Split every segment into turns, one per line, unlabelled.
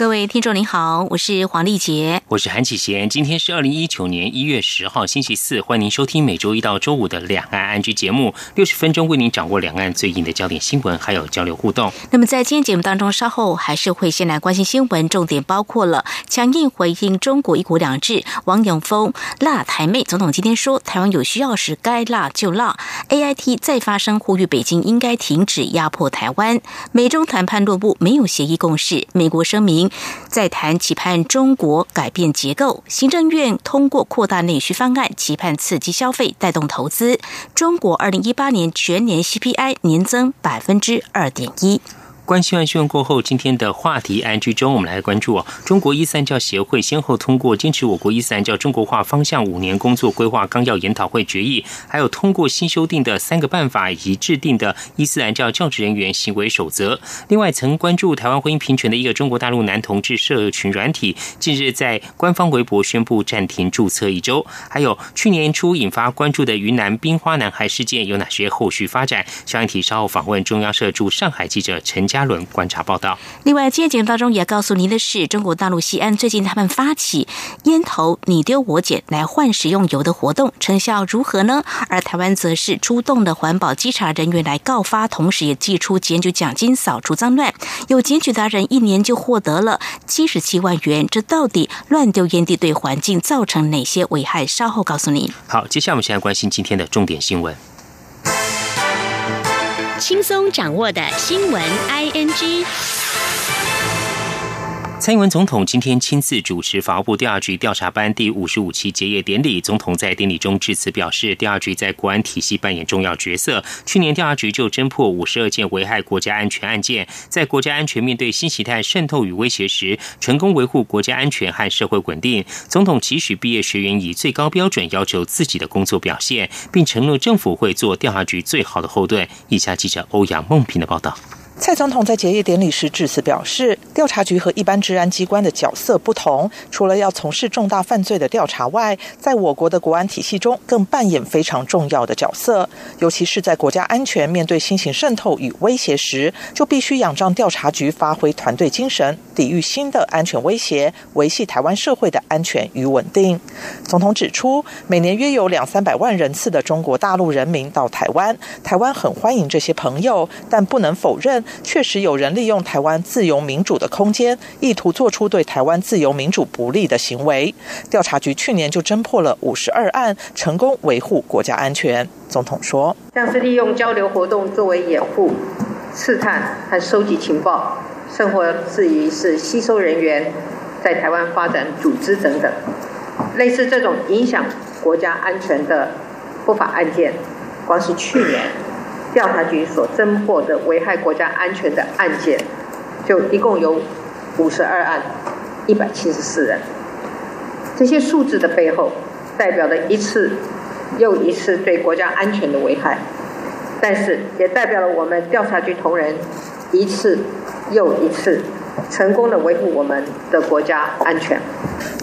各位听众您好，我是黄丽杰，
我是韩启贤。今天是二零一九年一月十号星期四，欢迎您收听每周一到周五的两岸安居节目，六十分钟为您掌握两岸最近的焦点新闻，还有交流互动。
那么在今天节目当中，稍后还是会先来关心新闻，重点包括了强硬回应中国一国两制，王永峰辣台妹总统今天说，台湾有需要时该辣就辣。A I T 再发声呼吁北京应该停止压迫台湾。美中谈判落幕，没有协议共识，美国声明。在谈期盼中国改变结构，行政院通过扩大内需方案，期盼刺激消费，带动投资。中国二零一八年全年 CPI 年增百分之二点一。
关心完新闻过后，今天的话题安居中，我们来关注哦。中国伊斯兰教协会先后通过坚持我国伊斯兰教中国化方向五年工作规划纲要研讨会决议，还有通过新修订的三个办法以及制定的伊斯兰教教职人员行为守则。另外，曾关注台湾婚姻平权的一个中国大陆男同志社群软体，近日在官方微博宣布暂停注册一周。还有去年初引发关注的云南冰花男孩事件有哪些后续发展？相关题稍后访问中央社驻上海记者陈佳。轮观察报道。
另外，今天节目当中也要告诉您的是，中国大陆西安最近他们发起烟头你丢我捡来换食用油的活动，成效如何呢？而台湾则是出动的环保稽查人员来告发，同时也寄出检举奖金扫除脏乱。有检举达人一年就获得了七十七万元。这到底乱丢烟蒂对环境造成哪些危害？稍后告诉您。
好，接下来我们先来关心今天的重点新闻。
轻松掌握的新闻，I N G。
蔡英文总统今天亲自主持法务部调查局调查班第五十五期结业典礼。总统在典礼中致辞表示，调查局在国安体系扮演重要角色。去年调查局就侦破五十二件危害国家安全案件，在国家安全面对新形态渗透与威胁时，成功维护国家安全和社会稳定。总统期许毕业学员以最高标准要求自己的工作表现，并承诺政府会做调查局最好的后盾。以下记者欧阳梦平的报道。
蔡总统在结业典礼时致辞表示，调查局和一般治安机关的角色不同，除了要从事重大犯罪的调查外，在我国的国安体系中更扮演非常重要的角色。尤其是在国家安全面对新型渗透与威胁时，就必须仰仗调查局发挥团队精神，抵御新的安全威胁，维系台湾社会的安全与稳定。总统指出，每年约有两三百万人次的中国大陆人民到台湾，台湾很欢迎这些朋友，但不能否认。确实有人利用台湾自由民主的空间，意图做出对台湾自由民主不利的行为。调查局去年就侦破了五十二案，成功维护国家安全。总统说：“
像是利用交流活动作为掩护、刺探和收集情报，甚或至于是吸收人员在台湾发展组织等等，类似这种影响国家安全的不法案件，光是去年。”调查局所侦破的危害国家安全的案件，就一共有五十二案，一百七十四人。这些数字的背后，代表了一次又一次对国家安全的危害，但是也代表了我们调查局同仁一次又一次成功的维护我们的国家安全。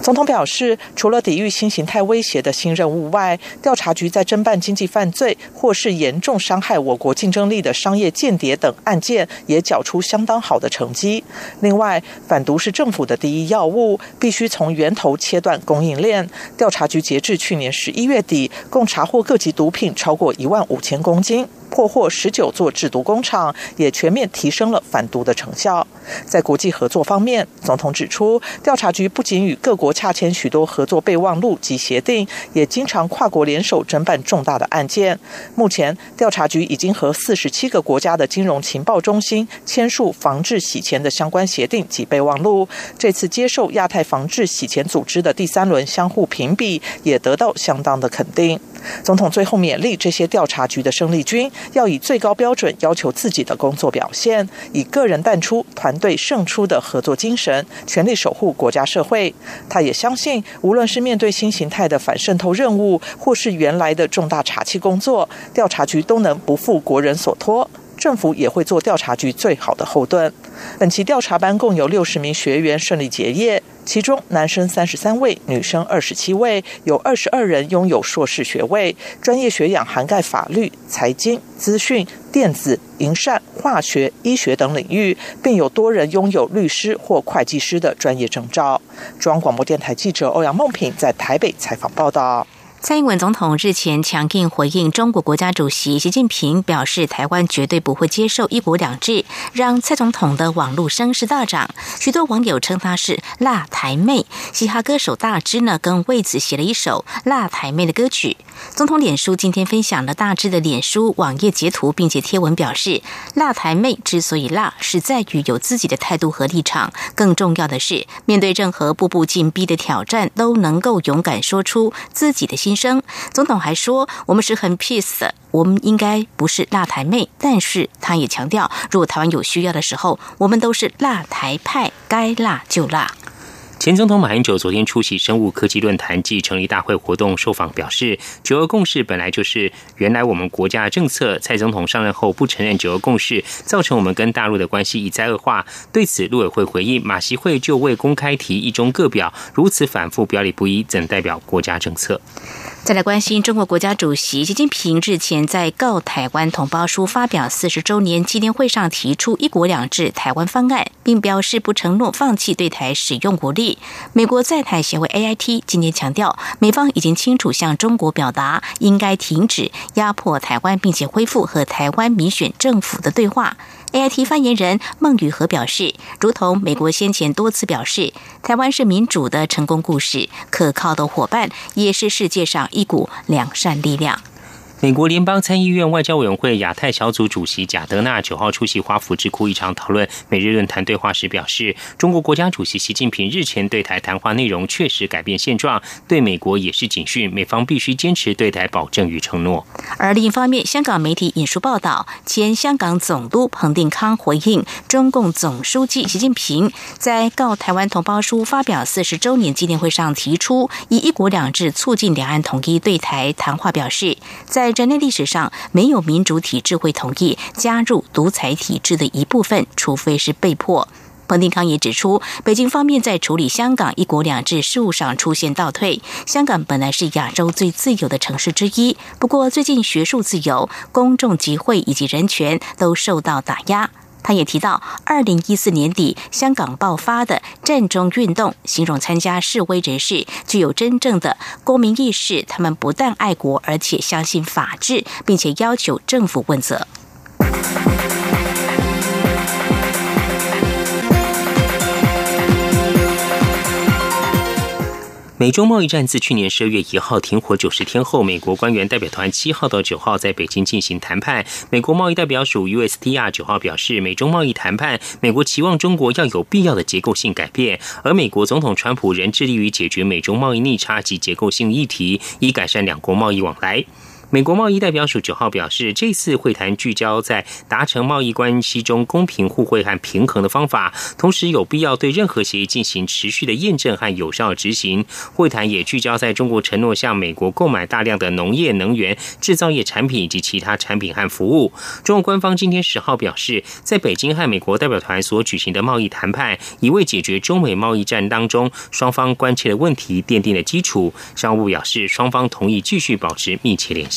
总统表示，除了抵御新形态威胁的新任务外，调查局在侦办经济犯罪或是严重伤害我国竞争力的商业间谍等案件，也缴出相当好的成绩。另外，反毒是政府的第一要务，必须从源头切断供应链。调查局截至去年十一月底，共查获各级毒品超过一万五千公斤。破获十九座制毒工厂，也全面提升了反毒的成效。在国际合作方面，总统指出，调查局不仅与各国洽签许多合作备忘录及协定，也经常跨国联手侦办重大的案件。目前，调查局已经和四十七个国家的金融情报中心签署防治洗钱的相关协定及备忘录。这次接受亚太防治洗钱组织的第三轮相互评比，也得到相当的肯定。总统最后勉励这些调查局的生力军，要以最高标准要求自己的工作表现，以个人淡出、团队胜出的合作精神，全力守护国家社会。他也相信，无论是面对新形态的反渗透任务，或是原来的重大查缉工作，调查局都能不负国人所托。政府也会做调查局最好的后盾。本期调查班共有六十名学员顺利结业。其中男生三十三位，女生二十七位，有二十二人拥有硕士学位，专业学养涵盖法律、财经、资讯、电子、营善、化学、医学等领域，并有多人拥有律师或会计师的专业证照。中央广播电台记者欧阳梦品在台北采访报道。
蔡英文总统日前强硬回应中国国家主席习近平，表示台湾绝对不会接受“一国两制”，让蔡总统的网络声势大涨。许多网友称他是“辣台妹”。嘻哈歌手大芝呢，更为此写了一首“辣台妹”的歌曲。总统脸书今天分享了大芝的脸书网页截图，并且贴文表示：“辣台妹之所以辣，是在于有自己的态度和立场。更重要的是，面对任何步步紧逼的挑战，都能够勇敢说出自己的心心。”声，总统还说：“我们是很 peace 的，我们应该不是辣台妹。”但是他也强调，如果台湾有需要的时候，我们都是辣台派，该辣就辣。
前总统马英九昨天出席生物科技论坛暨成立大会活动受访，表示九二共识本来就是原来我们国家的政策。蔡总统上任后不承认九二共识，造成我们跟大陆的关系一再恶化。对此，陆委会回应，马习会就未公开提一中各表，如此反复表里不一，怎代表国家政策？
再来关心中国国家主席习近平日前在告台湾同胞书发表四十周年纪念会上提出“一国两制”台湾方案，并表示不承诺放弃对台使用国力。美国在台协会 AIT 今天强调，美方已经清楚向中国表达应该停止压迫台湾，并且恢复和台湾民选政府的对话。AIT 发言人孟雨禾表示，如同美国先前多次表示，台湾是民主的成功故事，可靠的伙伴，也是世界上一股良善力量。
美国联邦参议院外交委员会亚太小组主席贾德纳九号出席华府智库一场讨论美日论坛对话时表示，中国国家主席习近平日前对台谈话内容确实改变现状，对美国也是警讯，美方必须坚持对台保证与承诺。
而另一方面，香港媒体引述报道，前香港总督彭定康回应中共总书记习近平在告台湾同胞书发表四十周年纪念会上提出以“一国两制”促进两岸统一对台谈话，表示在。在人类历史上，没有民主体制会同意加入独裁体制的一部分，除非是被迫。彭定康也指出，北京方面在处理香港“一国两制”事务上出现倒退。香港本来是亚洲最自由的城市之一，不过最近学术自由、公众集会以及人权都受到打压。他也提到，二零一四年底香港爆发的战中运动，形容参加示威人士具有真正的公民意识，他们不但爱国，而且相信法治，并且要求政府问责。
美中贸易战自去年十二月一号停火九十天后，美国官员代表团七号到九号在北京进行谈判。美国贸易代表署 USTR 九号表示，美中贸易谈判，美国期望中国要有必要的结构性改变，而美国总统川普仍致力于解决美中贸易逆差及结构性议题，以改善两国贸易往来。美国贸易代表署九号表示，这次会谈聚焦在达成贸易关系中公平互惠和平衡的方法，同时有必要对任何协议进行持续的验证和有效执行。会谈也聚焦在中国承诺向美国购买大量的农业、能源、制造业产品以及其他产品和服务。中国官方今天十号表示，在北京和美国代表团所举行的贸易谈判，已为解决中美贸易战当中双方关切的问题奠定了基础。商务部表示，双方同意继续保持密切联系。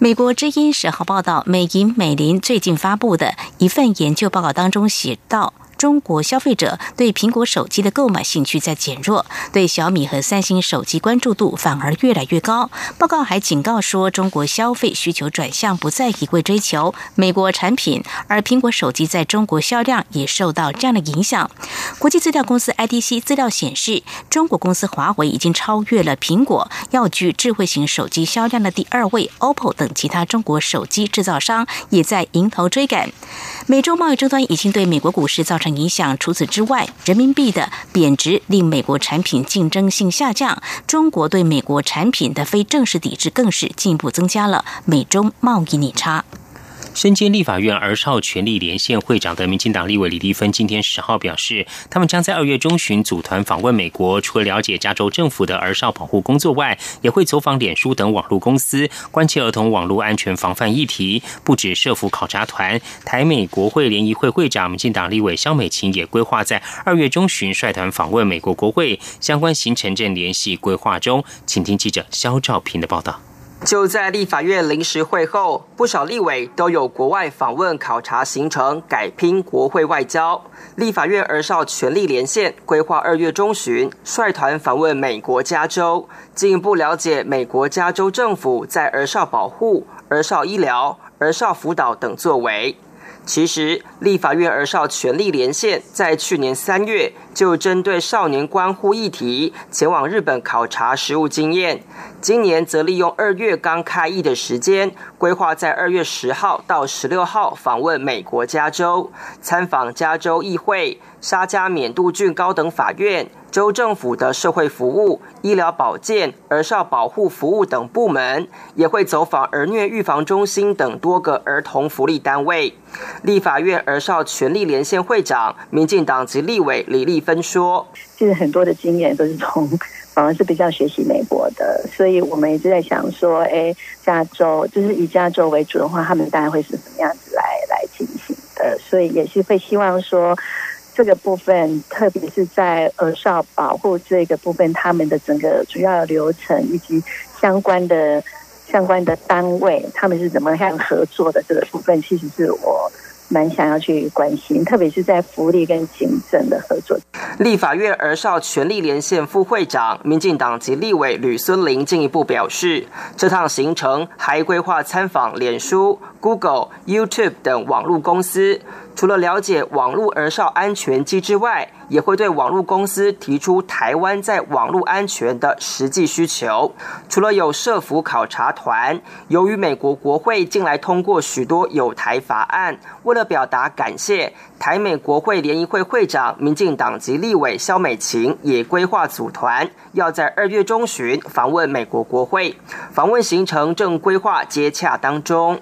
美国之音十号报道，美银美林最近发布的一份研究报告当中写道。中国消费者对苹果手机的购买兴趣在减弱，对小米和三星手机关注度反而越来越高。报告还警告说，中国消费需求转向不再一味追求美国产品，而苹果手机在中国销量也受到这样的影响。国际资料公司 IDC 资料显示，中国公司华为已经超越了苹果，要居智慧型手机销量的第二位。OPPO 等其他中国手机制造商也在迎头追赶。美洲贸易争端已经对美国股市造成。影响。除此之外，人民币的贬值令美国产品竞争性下降。中国对美国产品的非正式抵制更是进一步增加了美中贸易逆差。
身兼立法院儿少权利连线会长的民进党立委李立芬今天十号表示，他们将在二月中旬组团访问美国，除了了解加州政府的儿少保护工作外，也会走访脸书等网络公司，关切儿童网络安全防范议题。不止社服考察团，台美国会联谊会会长民进党立委肖美琴也规划在二月中旬率团访问美国国会，相关行程正联系规划中。请听记者肖兆平的报道。
就在立法院临时会后，不少立委都有国外访问考察行程，改拼国会外交。立法院儿少权力连线规划二月中旬率团访问美国加州，进一步了解美国加州政府在儿少保护、儿少医疗、儿少辅导等作为。其实，立法院儿少权力连线在去年三月就针对少年关护议题前往日本考察实务经验，今年则利用二月刚开议的时间，规划在二月十号到十六号访问美国加州，参访加州议会、沙加缅度郡高等法院。州政府的社会服务、医疗保健、儿少保护服务等部门，也会走访儿虐预防中心等多个儿童福利单位。立法院儿少权利连线会长、民进党籍立委李立芬说：“
其实很多的经验都是从反而是比较学习美国的，所以我们一直在想说，哎，加州就是以加州为主的话，他们大概会是什么样子来来进行的？所以也是会希望说。”这个部分，特别是在儿少保护这个部分，他们的整个主要流程以及相关的相关的单位，他们是怎么样合作的这个部分，其实是我。蛮想要去关心，特别是在福利跟行政的合作。
立法院儿少权力连线副会长、民进党及立委吕孙林进一步表示，这趟行程还规划参访脸书、Google、YouTube 等网络公司，除了了解网络儿少安全机制外。也会对网络公司提出台湾在网络安全的实际需求。除了有社服考察团，由于美国国会近来通过许多有台法案，为了表达感谢，台美国会联谊会会长、民进党籍立委肖美琴也规划组团，要在二月中旬访问美国国会。访问行程正规划接洽当中。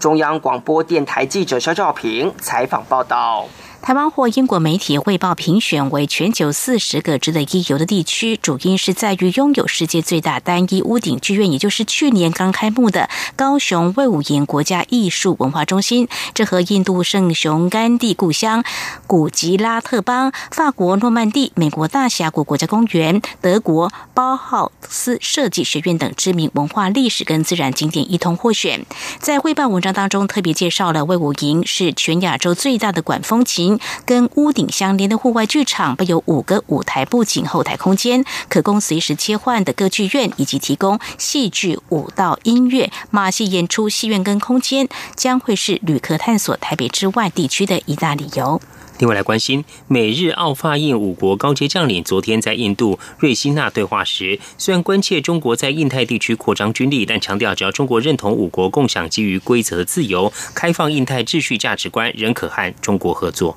中央广播电台记者肖兆平采访报道。
台湾获英国媒体汇报评选为全球四十个值得一游的地区，主因是在于拥有世界最大单一屋顶剧院，也就是去年刚开幕的高雄魏武营国家艺术文化中心。这和印度圣雄甘地故乡古吉拉特邦、法国诺曼底、美国大峡谷国家公园、德国包豪斯设计学院等知名文化历史跟自然景点一同获选。在汇报文章当中，特别介绍了魏武营是全亚洲最大的管风琴。跟屋顶相连的户外剧场，备有五个舞台布景后台空间，可供随时切换的歌剧院，以及提供戏剧、舞蹈、音乐、马戏演出戏院跟空间，将会是旅客探索台北之外地区的一大理由。
另外来关心，美日澳法印五国高阶将领昨天在印度瑞辛纳对话时，虽然关切中国在印太地区扩张军力，但强调只要中国认同五国共享基于规则自由、开放印太秩序价值观，仍可和中国合作。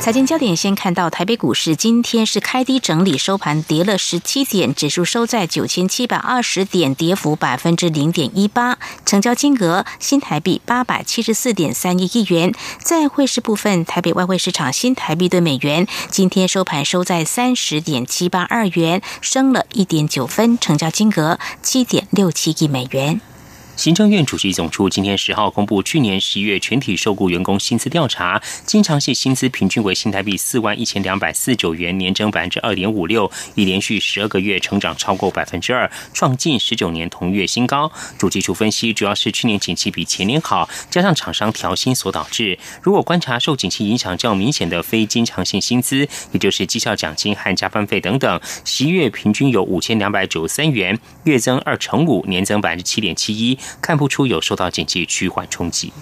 财经焦点先看到台北股市，今天是开低整理，收盘跌了十七点，指数收在九千七百二十点，跌幅百分之零点一八，成交金额新台币八百七十四点三一亿元。在汇市部分，台北外汇市场新台币对美元今天收盘收在三十点七八二元，升了一点九分，成交金额七点六七亿美元。
行政院主席总处今天十号公布去年十一月全体受雇员工薪资调查，经常性薪资平均为新台币四万一千两百四九元，年增百分之二点五六，已连续十二个月成长超过百分之二，创近十九年同月新高。主计处分析，主要是去年景气比前年好，加上厂商调薪所导致。如果观察受景气影响较明显的非经常性薪资，也就是绩效奖金和加班费等等，十一月平均有五千两百九十三元，月增二成五，年增百分之七点七一。看不出有受到经济趋缓冲击。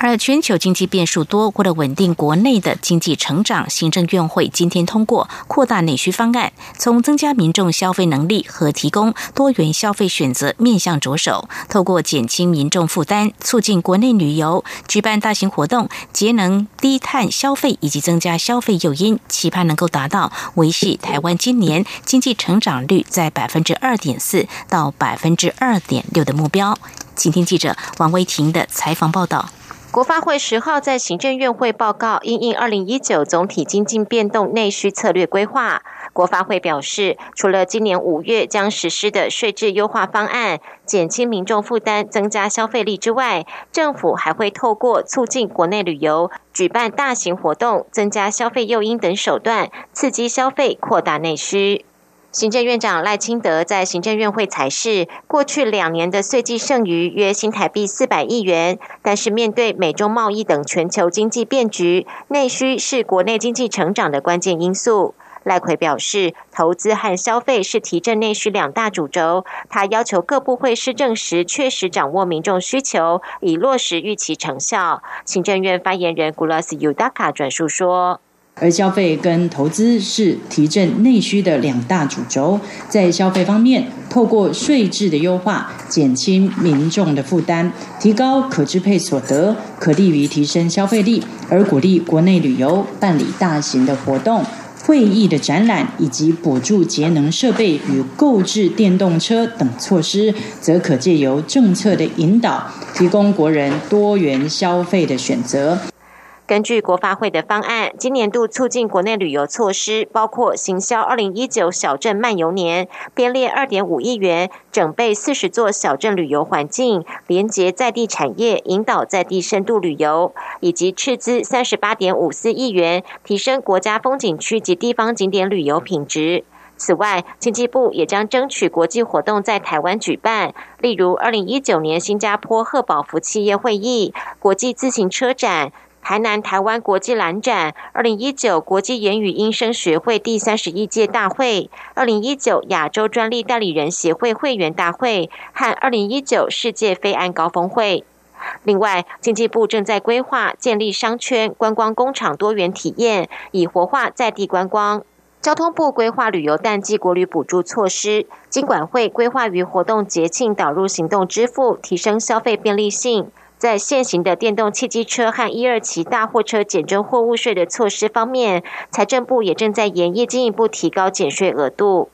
而全球经济变数多，为了稳定国内的经济成长，行政院会今天通过扩大内需方案，从增加民众消费能力和提供多元消费选择面向着手，透过减轻民众负担，促进国内旅游，举办大型活动，节能低碳消费以及增加消费诱因，期盼能够达到维系台湾今年经济成长率在百分之二点四到百分之二点六的目标。请听记者王威婷的采访报道。
国发会十号在行政院会报告因应二零一九总体经济变动内需策略规划。国发会表示，除了今年五月将实施的税制优化方案，减轻民众负担、增加消费力之外，政府还会透过促进国内旅游、举办大型活动、增加消费诱因等手段，刺激消费、扩大内需。行政院长赖清德在行政院会才是过去两年的税计剩余约新台币四百亿元，但是面对美中贸易等全球经济变局，内需是国内经济成长的关键因素。赖奎表示，投资和消费是提振内需两大主轴。他要求各部会施政时确实掌握民众需求，以落实预期成效。行政院发言人古拉斯尤达卡转述说。
而消费跟投资是提振内需的两大主轴。在消费方面，透过税制的优化，减轻民众的负担，提高可支配所得，可利于提升消费力；而鼓励国内旅游，办理大型的活动、会议的展览，以及补助节能设备与购置电动车等措施，则可借由政策的引导，提供国人多元消费的选择。
根据国发会的方案，今年度促进国内旅游措施包括行销二零一九小镇漫游年，编列二点五亿元，整备四十座小镇旅游环境，连接在地产业，引导在地深度旅游，以及斥资三十八点五四亿元，提升国家风景区及地方景点旅游品质。此外，经济部也将争取国际活动在台湾举办，例如二零一九年新加坡贺宝福企业会议、国际自行车展。台南台湾国际蓝展、二零一九国际言语音声学会第三十一届大会、二零一九亚洲专利代理人协会会员大会和二零一九世界非安高峰会。另外，经济部正在规划建立商圈、观光工厂多元体验，以活化在地观光。交通部规划旅游淡季国旅补助措施，经管会规划于活动节庆导入行动支付，提升消费便利性。在现行的电动汽机车和一二期大货车减征货物税的措施方面，财政部也正在研议进一步提高减税额度。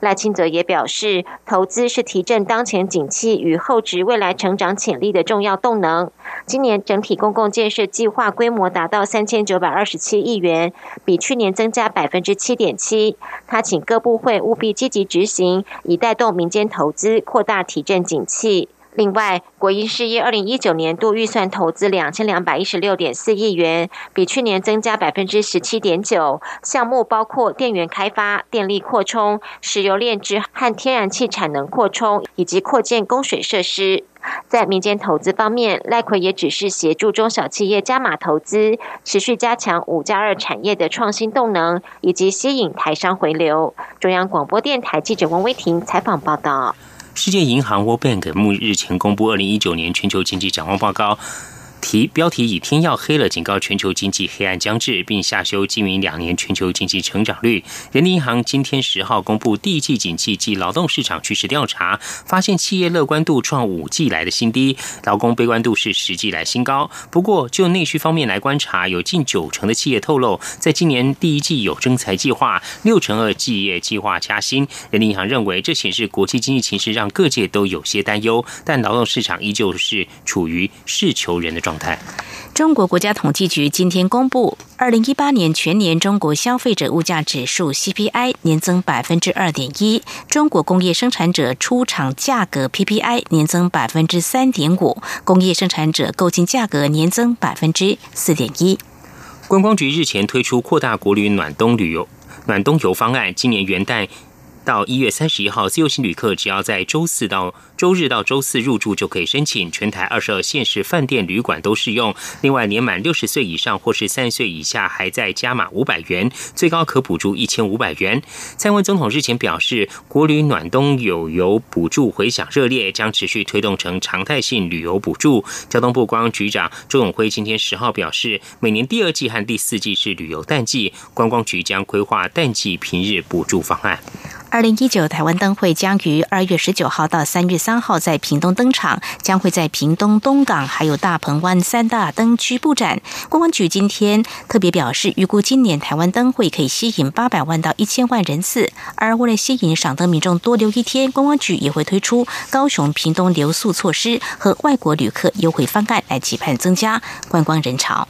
赖清泽也表示，投资是提振当前景气与后值未来成长潜力的重要动能。今年整体公共建设计划规模达到三千九百二十七亿元，比去年增加百分之七点七。他请各部会务必积极执行，以带动民间投资，扩大提振景气。另外，国营事业二零一九年度预算投资两千两百一十六点四亿元，比去年增加百分之十七点九。项目包括电源开发、电力扩充、石油炼制和天然气产能扩充，以及扩建供水设施。在民间投资方面，赖奎也只是协助中小企业加码投资，持续加强五加二产业的创新动能，以及吸引台商回流。中央广播电台记者王威婷采访报道。
世界银行 World Bank 目日前公布二零一九年全球经济展望报告。题标题以“天要黑了”警告全球经济黑暗将至，并下修今明两年全球经济成长率。人民银行今天十号公布第一季景气及劳动市场趋势调查，发现企业乐观度创五季来的新低，劳工悲观度是十季来新高。不过，就内需方面来观察，有近九成的企业透露，在今年第一季有征才计划，六成二企业计划加薪。人民银行认为，这显示国际经济形势让各界都有些担忧，但劳动市场依旧是处于是求人的状。状态。
中国国家统计局今天公布，二零一八年全年中国消费者物价指数 CPI 年增百分之二点一，中国工业生产者出厂价格 PPI 年增百分之三点五，工业生产者购进价格年增百分之四点一。
观光局日前推出扩大国旅暖冬旅游暖冬游方案，今年元旦。到一月三十一号，自由行旅客只要在周四到周日到周四入住就可以申请，全台二十二县市饭店旅馆都适用。另外，年满六十岁以上或是三十岁以下，还在加码五百元，最高可补助一千五百元。蔡文总统日前表示，国旅暖冬有游补助回响热烈，将持续推动成常态性旅游补助。交通部观光局长周永辉今天十号表示，每年第二季和第四季是旅游淡季，观光局将规划淡季平日补助方案。
二零一九台湾灯会将于二月十九号到三月三号在屏东登场，将会在屏东东港还有大鹏湾三大灯区布展。观光局今天特别表示，预估今年台湾灯会可以吸引八百万到一千万人次。而为了吸引赏灯民众多留一天，观光局也会推出高雄、屏东留宿措施和外国旅客优惠方案，来期盼增加观光人潮。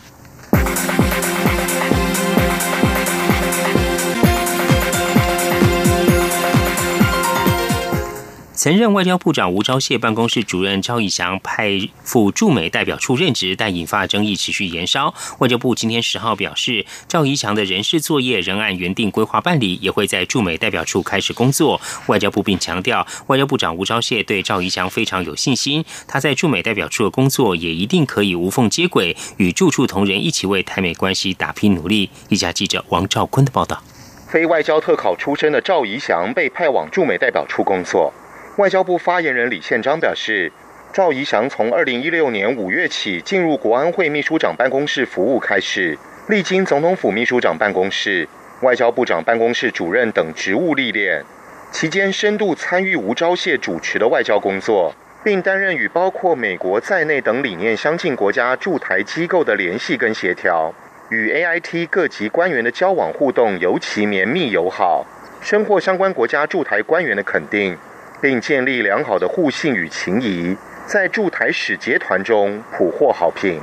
曾任外交部长吴钊燮办公室主任赵以翔派赴驻美代表处任职，但引发争议持续延烧。外交部今天十号表示，赵以翔的人事作业仍按原定规划办理，也会在驻美代表处开始工作。外交部并强调，外交部长吴钊燮对赵以翔非常有信心，他在驻美代表处的工作也一定可以无缝接轨，与驻处同仁一起为台美关系打拼努力。一家记者王兆坤的报道：
非外交特考出身的赵以翔被派往驻美代表处工作。外交部发言人李宪章表示，赵怡翔从二零一六年五月起进入国安会秘书长办公室服务开始，历经总统府秘书长办公室、外交部长办公室主任等职务历练，期间深度参与吴钊燮主持的外交工作，并担任与包括美国在内等理念相近国家驻台机构的联系跟协调，与 AIT 各级官员的交往互动尤其绵密友好，深获相关国家驻台官员的肯定。并建立良好的互信与情谊，在驻台使节团中普获好评。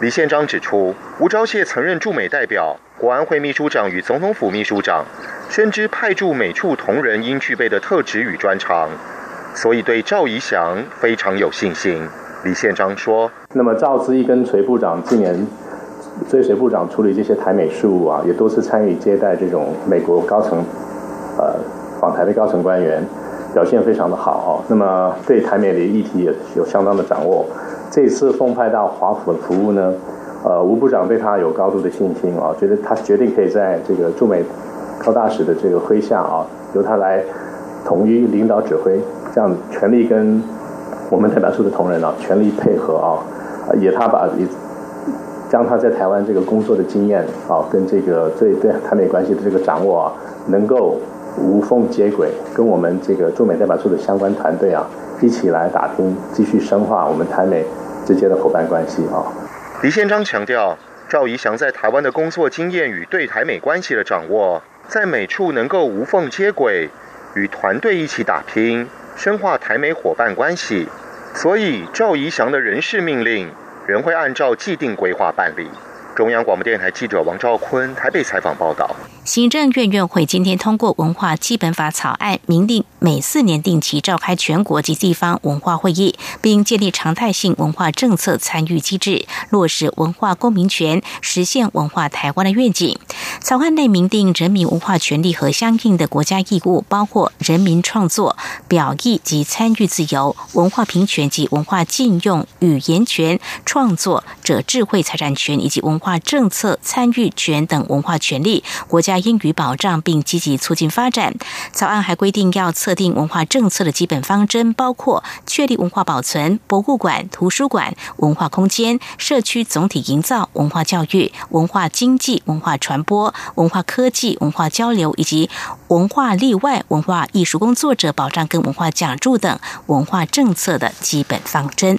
李宪章指出，吴钊燮曾任驻美代表、国安会秘书长与总统府秘书长，深知派驻美处同仁应具备的特质与专长，所以对赵怡翔非常有信心。李宪章说：“
那么赵之毅跟隋部长近年追随部长处理这些台美事务啊，也多次参与接待这种美国高层呃访台的高层官员。”表现非常的好哦，那么对台美的议题也有相当的掌握。这次奉派到华府的服务呢，呃，吴部长对他有高度的信心啊，觉得他决定可以在这个驻美高大使的这个麾下啊，由他来统一领导指挥，这样全力跟我们代表处的同仁啊，全力配合啊，也他把也将他在台湾这个工作的经验啊，跟这个对对台美关系的这个掌握啊，能够。无缝接轨，跟我们这个驻美代表处的相关团队啊，一起来打拼，继续深化我们台美之间的伙伴关系啊。
李宪章强调，赵怡翔在台湾的工作经验与对台美关系的掌握，在美处能够无缝接轨，与团队一起打拼，深化台美伙伴关系。所以，赵怡翔的人事命令仍会按照既定规划办理。中央广播电台记者王兆坤台北采访报道。
行政院院会今天通过文化基本法草案，明定每四年定期召开全国及地方文化会议，并建立常态性文化政策参与机制，落实文化公民权，实现文化台湾的愿景。草案内明定人民文化权利和相应的国家义务，包括人民创作、表意及参与自由、文化平权及文化禁用、语言权、创作者智慧财产权以及文化政策、参与权等文化权利，国家应予保障并积极促进发展。草案还规定要测定文化政策的基本方针，包括确立文化保存、博物馆、图书馆、文化空间、社区总体营造、文化教育、文化经济、文化传播、文化科技、文化交流以及文化例外、文化艺术工作者保障跟文化讲助等文化政策的基本方针。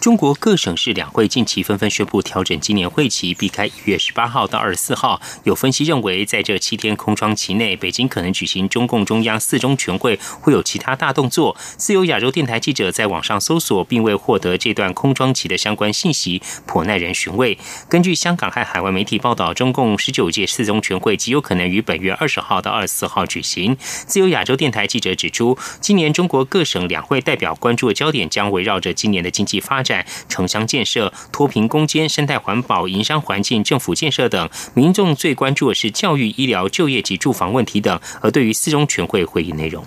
中国各省市两会近期纷纷宣布调整今年会期，避开一月十八号到二十四号。有分析认为，在这七天空窗期内，北京可能举行中共中央四中全会，会有其他大动作。自由亚洲电台记者在网上搜索，并未获得这段空窗期的相关信息，颇耐人寻味。根据香港和海外媒体报道，中共十九届四中全会极有可能于本月二十号到二十四号举行。自由亚洲电台记者指出，今年中国各省两会代表关注的焦点将围绕着今年的经济发展。城乡建设、脱贫攻坚、生态环保、营商环境、政府建设等，民众最关注的是教育、医疗、就业及住房问题等。而对于四中全会会议内容。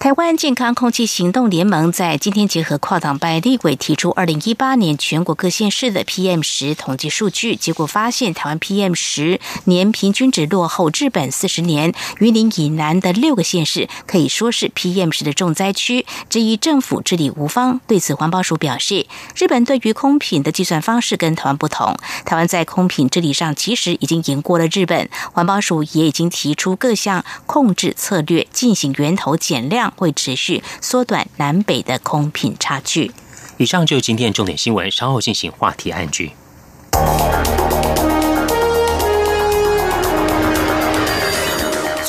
台湾健康空气行动联盟在今天结合跨党派立委提出二零一八年全国各县市的 PM 十统计数据，结果发现台湾 PM 十年平均值落后日本四十年。云林以南的六个县市可以说是 PM 十的重灾区，质疑政府治理无方。对此，环保署表示，日本对于空品的计算方式跟台湾不同，台湾在空品治理上其实已经赢过了日本。环保署也已经提出各项控制策略，进行源头减量。会持续缩短南北的空品差距。
以上就是今天重点新闻，稍后进行话题案句。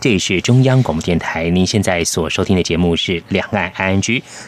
这里是中央广播电台，您现在所收听的节目是《两岸 ING》。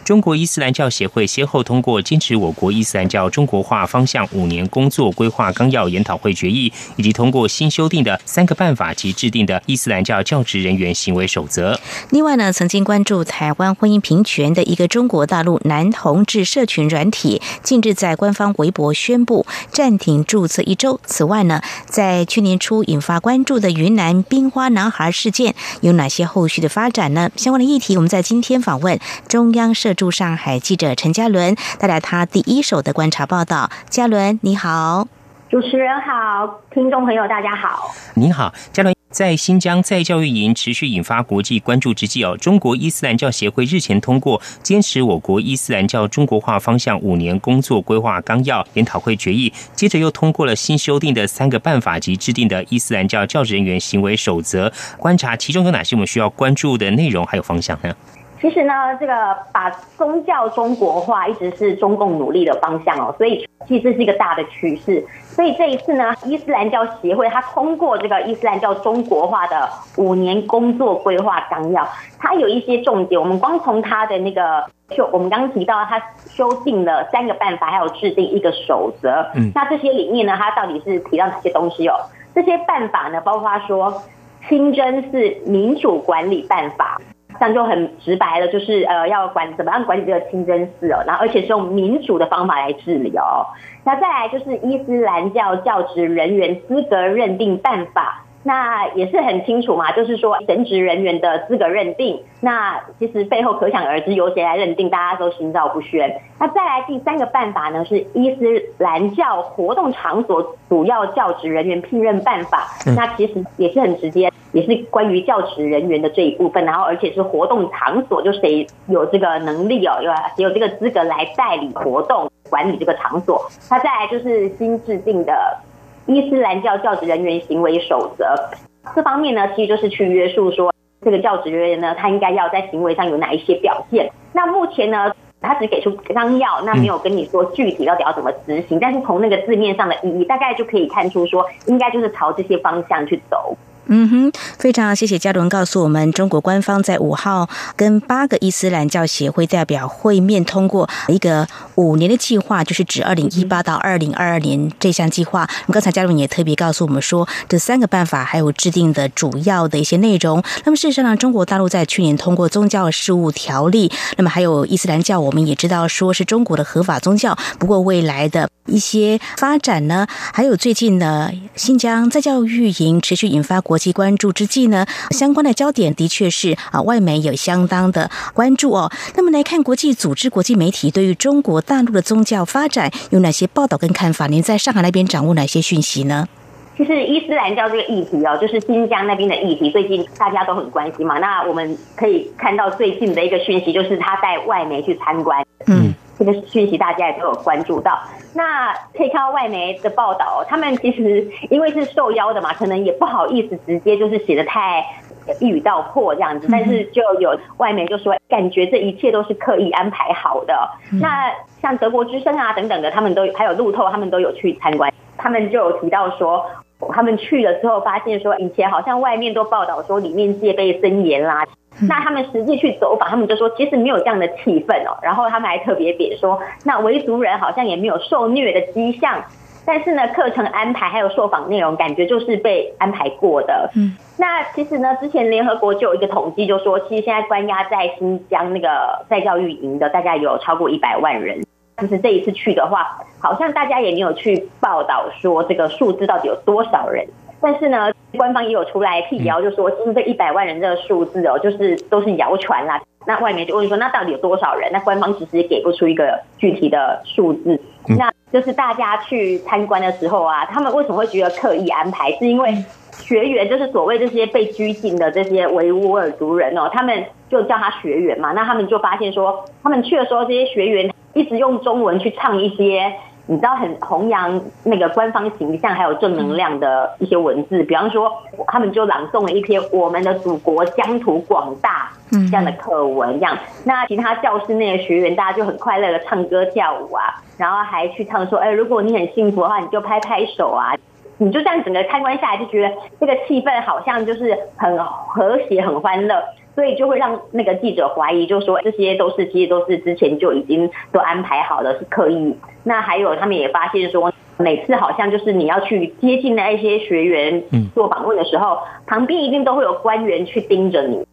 中国伊斯兰教协会先后通过坚持我国伊斯兰教中国化方向五年工作规划纲要研讨会决议，以及通过新修订的三个办法及制定的伊斯兰教教职人员行为守则。
另外呢，曾经关注台湾婚姻平权的一个中国大陆男同志社群软体，近日在官方微博宣布暂停注册一周。此外呢，在去年初引发关注的云南冰花男孩事件。有哪些后续的发展呢？相关的议题，我们在今天访问中央社驻上海记者陈嘉伦，带来他第一手的观察报道。嘉伦，你好，
主持人好，听众朋友大家好，
您好，嘉伦。在新疆在教育营持续引发国际关注之际哦，中国伊斯兰教协会日前通过坚持我国伊斯兰教中国化方向五年工作规划纲要研讨会决议，接着又通过了新修订的三个办法及制定的伊斯兰教教职人员行为守则。观察其中有哪些我们需要关注的内容还有方向呢？
其实呢，这个把宗教中国化一直是中共努力的方向哦，所以其实是一个大的趋势。所以这一次呢，伊斯兰教协会它通过这个伊斯兰教中国化的五年工作规划纲要，它有一些重点。我们光从它的那个修，我们刚刚提到它修订了三个办法，还有制定一个守则。嗯，那这些里面呢，它到底是提到哪些东西哦？这些办法呢，包括说清真寺民主管理办法。这样就很直白了，就是呃要管怎么样管理这个清真寺哦，然后而且是用民主的方法来治理哦。那再来就是伊斯兰教教职人员资格认定办法。那也是很清楚嘛，就是说神职人员的资格认定，那其实背后可想而知由谁来认定，大家都心照不宣。那再来第三个办法呢，是伊斯兰教活动场所主要教职人员聘任办法。那其实也是很直接，也是关于教职人员的这一部分，然后而且是活动场所，就谁有这个能力哦，有有这个资格来代理活动管理这个场所。那再来就是新制定的。伊斯兰教教职人员行为守则这方面呢，其实就是去约束说这个教职人员呢，他应该要在行为上有哪一些表现。那目前呢，他只给出纲要，那没有跟你说具体到底要怎么执行。但是从那个字面上的意义，大概就可以看出说，应该就是朝这些方向去走。
嗯哼，非常谢谢嘉伦告诉我们，中国官方在五号跟八个伊斯兰教协会代表会面，通过一个五年的计划，就是指二零一八到二零二二年这项计划。那么刚才嘉伦也特别告诉我们说，这三个办法还有制定的主要的一些内容。那么事实上呢，中国大陆在去年通过宗教事务条例，那么还有伊斯兰教，我们也知道说是中国的合法宗教。不过未来的一些发展呢，还有最近呢，新疆在教育营持续引发国际关注之际呢，相关的焦点的确是啊，外媒有相当的关注哦。那么来看国际组织、国际媒体对于中国大陆的宗教发展有哪些报道跟看法？您在上海那边掌握哪些讯息呢？
其实伊斯兰教这个议题哦，就是新疆那边的议题，最近大家都很关心嘛。那我们可以看到最近的一个讯息，就是他带外媒去参观。嗯。这个讯息大家也都有关注到，那可以看到外媒的报道，他们其实因为是受邀的嘛，可能也不好意思直接就是写的太一语道破这样子，但是就有外媒就说，感觉这一切都是刻意安排好的。那像德国之声啊等等的，他们都还有路透，他们都有去参观，他们就有提到说，他们去了之后发现说，以前好像外面都报道说里面戒备森严啦。那他们实际去走访，他们就说其实没有这样的气氛哦。然后他们还特别点说，那维族人好像也没有受虐的迹象。但是呢，课程安排还有受访内容，感觉就是被安排过的。嗯，那其实呢，之前联合国就有一个统计，就说其实现在关押在新疆那个在教育营的，大概有超过一百万人。其实这一次去的话，好像大家也没有去报道说这个数字到底有多少人。但是呢，官方也有出来辟谣，就说其实这一百万人这个数字哦，就是都是谣传啦。那外面就问说，那到底有多少人？那官方其实也给不出一个具体的数字。那就是大家去参观的时候啊，他们为什么会觉得刻意安排？是因为学员就是所谓这些被拘禁的这些维吾尔族人哦，他们就叫他学员嘛。那他们就发现说，他们去的时候，这些学员一直用中文去唱一些。你知道很弘扬那个官方形象还有正能量的一些文字，比方说他们就朗诵了一篇《我们的祖国疆土广大》这样的课文，这样那其他教室内的学员大家就很快乐的唱歌跳舞啊，然后还去唱说，哎，如果你很幸福的话，你就拍拍手啊，你就这样整个参观下来就觉得这个气氛好像就是很和谐、很欢乐。所以就会让那个记者怀疑，就说这些都是其实都是之前就已经都安排好了，是刻意。那还有他们也发现说，每次好像就是你要去接近那一些学员做访问的时候，旁边一定都会有官员去盯着你。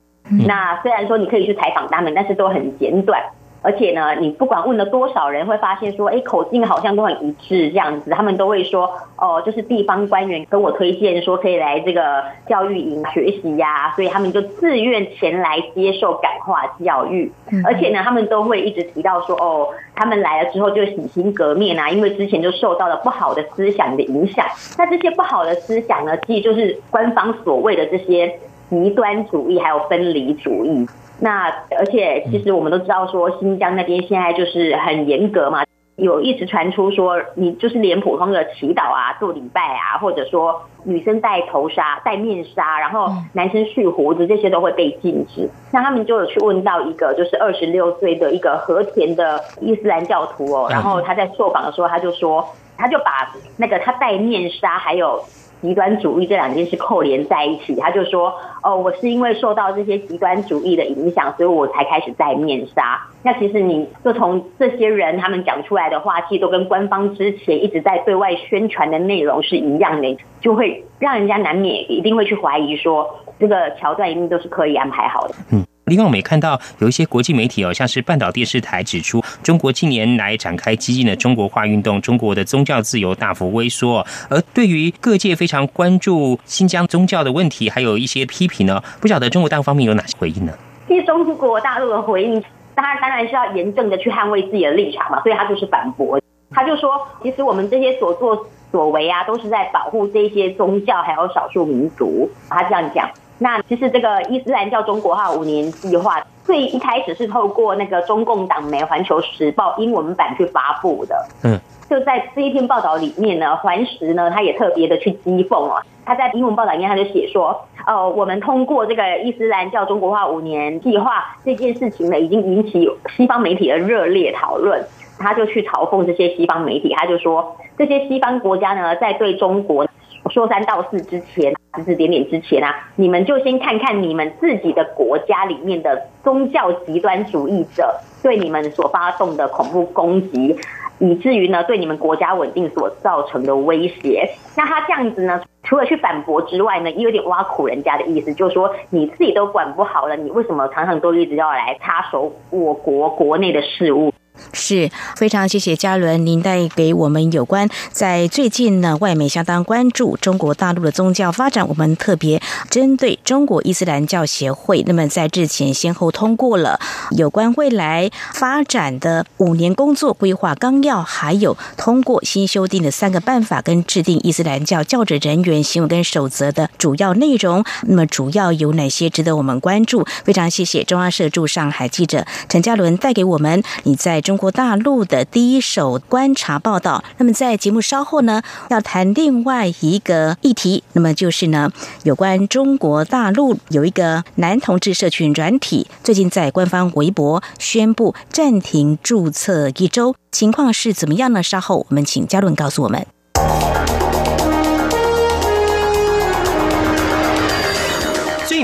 那虽然说你可以去采访他们，但是都很简短。而且呢，你不管问了多少人，会发现说，哎，口径好像都很一致这样子。他们都会说，哦，就是地方官员跟我推荐说可以来这个教育营学习呀，所以他们就自愿前来接受感化教育。而且呢，他们都会一直提到说，哦，他们来了之后就洗心革面啊，因为之前就受到了不好的思想的影响。那这些不好的思想呢，其实就是官方所谓的这些极端主义还有分离主义。那而且其实我们都知道说新疆那边现在就是很严格嘛，有一直传出说你就是连普通的祈祷啊、做礼拜啊，或者说女生戴头纱、戴面纱，然后男生蓄胡子这些都会被禁止。那他们就有去问到一个就是二十六岁的一个和田的伊斯兰教徒哦，然后他在受访的时候他就说，他就把那个他戴面纱还有。极端主义这两件事扣连在一起，他就说：“哦，我是因为受到这些极端主义的影响，所以我才开始戴面纱。”那其实你就从这些人他们讲出来的话，其实都跟官方之前一直在对外宣传的内容是一样的，就会让人家难免一定会去怀疑说，这个桥段一定都是刻意安排好的。
嗯。另外，我们也看到有一些国际媒体哦，像是半岛电视台指出，中国近年来展开激进的中国化运动，中国的宗教自由大幅萎缩。而对于各界非常关注新疆宗教的问题，还有一些批评呢，不晓得中国大陆方面有哪些回应呢？
其实中国大陆的回应，当然当然是要严正的去捍卫自己的立场嘛，所以他就是反驳，他就说，其实我们这些所作所为啊，都是在保护这些宗教还有少数民族。他这样讲。那其实这个伊斯兰教中国化五年计划，最一开始是透过那个中共党媒《环球时报》英文版去发布的。嗯，就在这一篇报道里面呢，环时呢，他也特别的去讥讽啊。他在英文报道里面他就写说，呃，我们通过这个伊斯兰教中国化五年计划这件事情呢，已经引起西方媒体的热烈讨论。他就去嘲讽这些西方媒体，他就说，这些西方国家呢，在对中国。说三道四之前，指指点点之前啊，你们就先看看你们自己的国家里面的宗教极端主义者对你们所发动的恐怖攻击，以至于呢对你们国家稳定所造成的威胁。那他这样子呢，除了去反驳之外呢，也有点挖苦人家的意思，就是说你自己都管不好了，你为什么常常都一直要来插手我国国内的事务？
是非常谢谢嘉伦，您带给我们有关在最近呢，外媒相当关注中国大陆的宗教发展。我们特别针对中国伊斯兰教协会，那么在日前先后通过了有关未来发展的五年工作规划纲要，还有通过新修订的三个办法跟制定伊斯兰教教职人员行为跟守则的主要内容。那么主要有哪些值得我们关注？非常谢谢中央社驻上海记者陈嘉伦带给我们你在。中国大陆的第一手观察报道。那么，在节目稍后呢，要谈另外一个议题。那么就是呢，有关中国大陆有一个男同志社群软体，最近在官方微博宣布暂停注册一周，情况是怎么样呢？稍后我们请嘉伦告诉我们。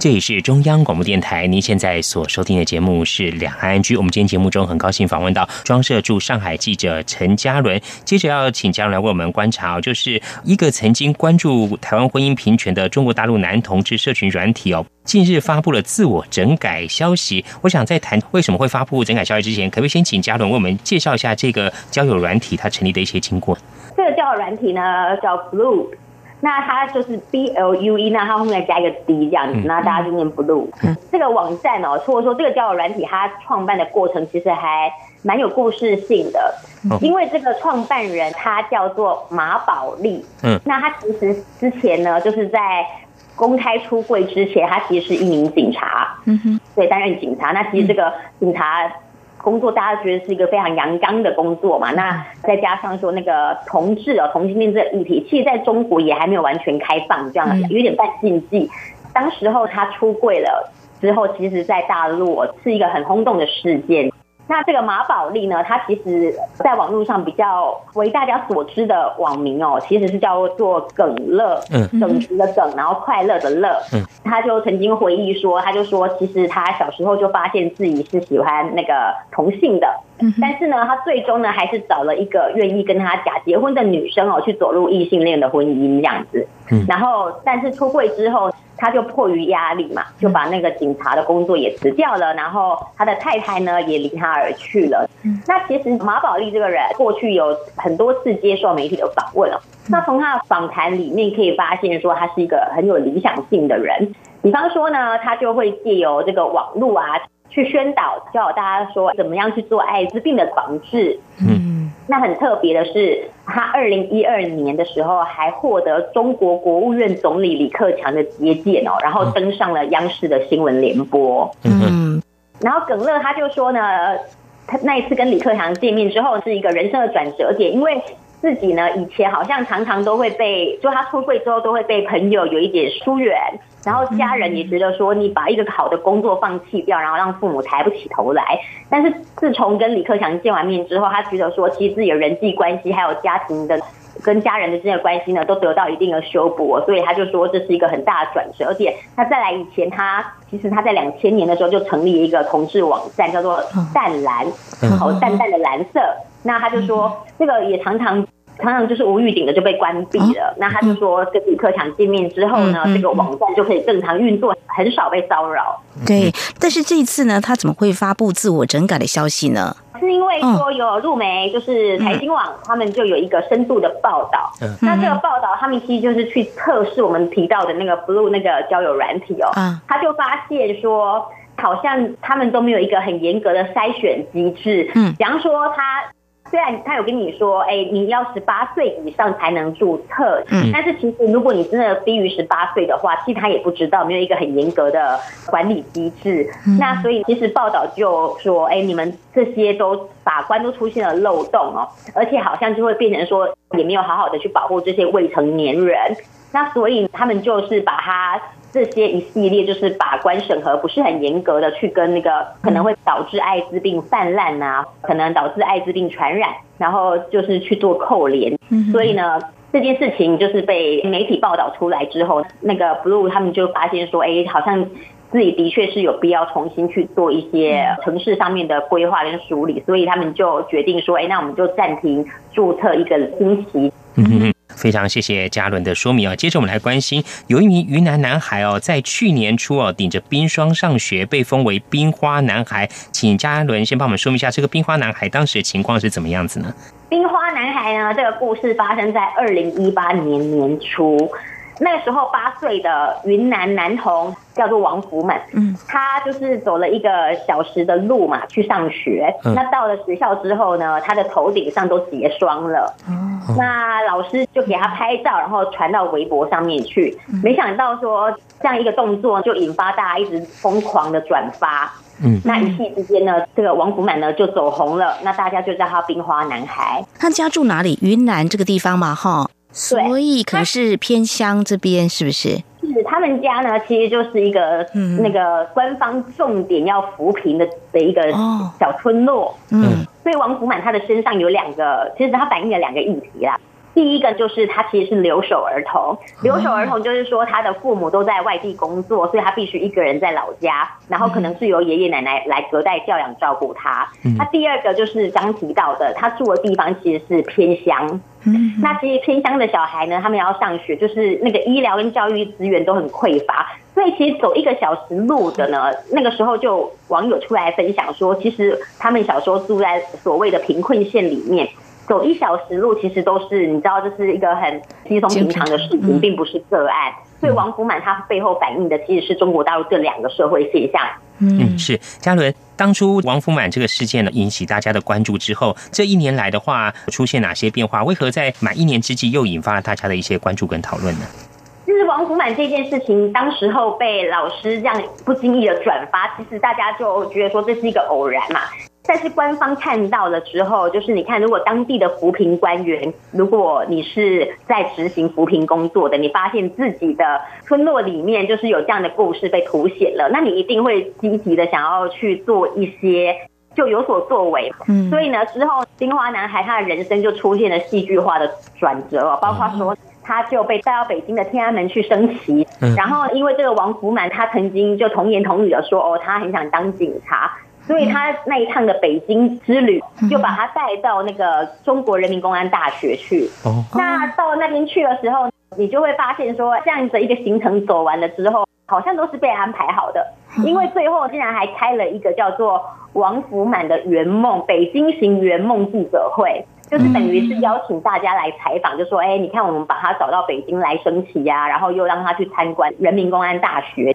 这里是中央广播电台，您现在所收听的节目是两岸安居。我们今天节目中很高兴访问到装设驻上海记者陈嘉伦。接着要请嘉伦来为我们观察，就是一个曾经关注台湾婚姻平权的中国大陆男同志社群软体哦，近日发布了自我整改消息。我想在谈为什么会发布整改消息之前，可不可以先请嘉伦为我们介绍一下这个交友软体它成立的一些经过？
这个交友软体呢叫 Blue。那它就是 B L U E，那它后面加一个 D 这样子，那大家就念 Blue。这个网站哦，或者说这个交友软体，它创办的过程其实还蛮有故事性的。因为这个创办人他叫做马宝利，嗯，那他其实之前呢，就是在公开出柜之前，他其实是一名警察，嗯哼，对，担任警察。那其实这个警察。工作大家觉得是一个非常阳刚的工作嘛？那再加上说那个同志哦，同性恋这个议题，其实在中国也还没有完全开放，这样有点半禁忌。当时候他出柜了之后，其实，在大陆是一个很轰动的事件。那这个马宝莉呢，她其实在网络上比较为大家所知的网名哦，其实是叫做耿乐，嗯，耿直的耿，然后快乐的乐，嗯，他就曾经回忆说，他就说，其实他小时候就发现自己是喜欢那个同性的，嗯，但是呢，他最终呢还是找了一个愿意跟他假结婚的女生哦，去走入异性恋的婚姻这样子，嗯，然后但是出柜之后。他就迫于压力嘛，就把那个警察的工作也辞掉了，然后他的太太呢也离他而去了。那其实马宝莉这个人过去有很多次接受媒体的访问哦，那从他的访谈里面可以发现说他是一个很有理想性的人，比方说呢，他就会借由这个网络啊去宣导教大家说怎么样去做艾滋病的防治。嗯。那很特别的是，他二零一二年的时候还获得中国国务院总理李克强的接见哦，然后登上了央视的新闻联播。嗯，然后耿乐他就说呢，他那一次跟李克强见面之后是一个人生的转折点，因为。自己呢，以前好像常常都会被，就他出柜之后都会被朋友有一点疏远，然后家人也觉得说你把一个好的工作放弃掉，然后让父母抬不起头来。但是自从跟李克强见完面之后，他觉得说其实自己的人际关系还有家庭的跟家人的之间的关系呢，都得到一定的修补，所以他就说这是一个很大的转折。而且他再来以前，他其实他在两千年的时候就成立一个同志网站，叫做淡蓝，好淡淡的蓝色。那他就说，这个也常常常常就是无预警的就被关闭了。那他就说，跟李克强见面之后呢，这个网站就可以正常运作，很少被骚扰。
对，但是这一次呢，他怎么会发布自我整改的消息呢？
是因为说有入媒，就是财经网，他们就有一个深度的报道。那这个报道，他们其实就是去测试我们提到的那个 Blue 那个交友软体哦。他就发现说，好像他们都没有一个很严格的筛选机制。嗯，比方说他。虽然他有跟你说，哎，你要十八岁以上才能注册，嗯，但是其实如果你真的低于十八岁的话，其实他也不知道，没有一个很严格的管理机制。那所以其实报道就说，哎，你们这些都法官都出现了漏洞哦，而且好像就会变成说，也没有好好的去保护这些未成年人。那所以他们就是把它。这些一系列就是把关审核不是很严格的，去跟那个可能会导致艾滋病泛滥啊，可能导致艾滋病传染，然后就是去做扣连。所以呢，这件事情就是被媒体报道出来之后，那个 Blue 他们就发现说，哎，好像自己的确是有必要重新去做一些城市上面的规划跟梳理，所以他们就决定说，哎，那我们就暂停注册一个星期。
非常谢谢嘉伦的说明啊！接着我们来关心，有一名云南男孩哦，在去年初哦，顶着冰霜上学，被封为“冰花男孩”。请嘉伦先帮我们说明一下，这个“冰花男孩”当时的情况是怎么样子呢？
冰花男孩呢，这个故事发生在二零一八年年初。那个时候，八岁的云南男童叫做王福满，嗯，他就是走了一个小时的路嘛去上学。那到了学校之后呢，他的头顶上都结霜了。那老师就给他拍照，然后传到微博上面去。没想到说这样一个动作就引发大家一直疯狂的转发。嗯，那一气之间呢，这个王福满呢就走红了。那大家就叫他冰花男孩。
他家住哪里？云南这个地方嘛，哈。所以可是偏乡这边是不是？
是他们家呢，其实就是一个嗯那个官方重点要扶贫的的一个小村落。嗯，所以王福满他的身上有两个，其实他反映了两个议题啦。第一个就是他其实是留守儿童，留守儿童就是说他的父母都在外地工作，所以他必须一个人在老家，然后可能是由爷爷奶奶来隔代教养照顾他。他第二个就是刚提到的，他住的地方其实是偏乡。那其实偏乡的小孩呢，他们要上学，就是那个医疗跟教育资源都很匮乏，所以其实走一个小时路的呢，那个时候就网友出来分享说，其实他们小时候住在所谓的贫困县里面。走一小时路，其实都是你知道，这是一个很稀松平常的事情，并不是个案。所以王福满他背后反映的其实是中国大陆这两个社会现象。
嗯，是嘉伦，当初王福满这个事件呢引起大家的关注之后，这一年来的话出现哪些变化？为何在满一年之际又引发了大家的一些关注跟讨论呢？
就是王福满这件事情，当时候被老师这样不经意的转发，其实大家就觉得说这是一个偶然嘛。但是官方看到了之后，就是你看，如果当地的扶贫官员，如果你是在执行扶贫工作的，你发现自己的村落里面就是有这样的故事被凸显了，那你一定会积极的想要去做一些就有所作为。嗯，所以呢，之后金花男孩他的人生就出现了戏剧化的转折，包括说他就被带到北京的天安门去升旗，然后因为这个王福满他曾经就童言童语的说哦，他很想当警察。所以他那一趟的北京之旅，就把他带到那个中国人民公安大学去。哦，那到那边去的时候，你就会发现说，这样子一个行程走完了之后，好像都是被安排好的。因为最后竟然还开了一个叫做王福满的圆梦北京行圆梦记者会，就是等于是邀请大家来采访，就说，哎，你看我们把他找到北京来升旗呀，然后又让他去参观人民公安大学。